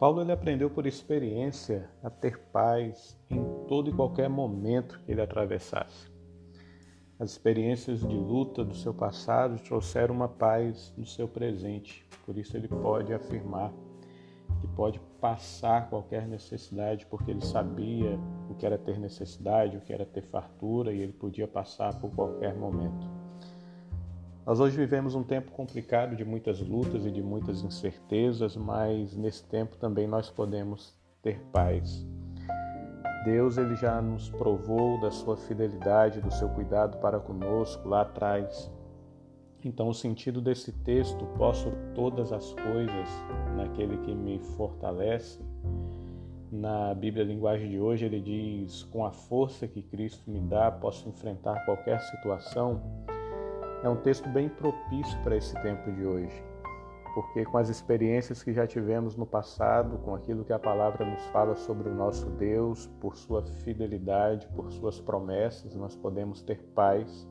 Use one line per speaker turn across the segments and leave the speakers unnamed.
Paulo ele aprendeu por experiência a ter paz em todo e qualquer momento que ele atravessasse. As experiências de luta do seu passado trouxeram uma paz no seu presente. Por isso ele pode afirmar que pode passar qualquer necessidade, porque ele sabia o que era ter necessidade, o que era ter fartura, e ele podia passar por qualquer momento. Nós hoje vivemos um tempo complicado de muitas lutas e de muitas incertezas, mas nesse tempo também nós podemos ter paz. Deus ele já nos provou da sua fidelidade, do seu cuidado para conosco lá atrás. Então, o sentido desse texto, posso todas as coisas naquele que me fortalece. Na Bíblia Linguagem de hoje, ele diz: com a força que Cristo me dá, posso enfrentar qualquer situação. É um texto bem propício para esse tempo de hoje, porque com as experiências que já tivemos no passado, com aquilo que a palavra nos fala sobre o nosso Deus, por sua fidelidade, por suas promessas, nós podemos ter paz,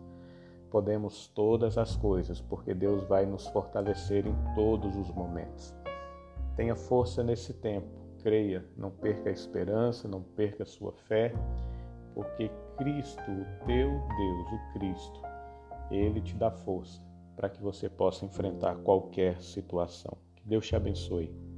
podemos todas as coisas, porque Deus vai nos fortalecer em todos os momentos. Tenha força nesse tempo, creia, não perca a esperança, não perca a sua fé, porque Cristo, o teu Deus, o Cristo, ele te dá força para que você possa enfrentar qualquer situação. Que Deus te abençoe.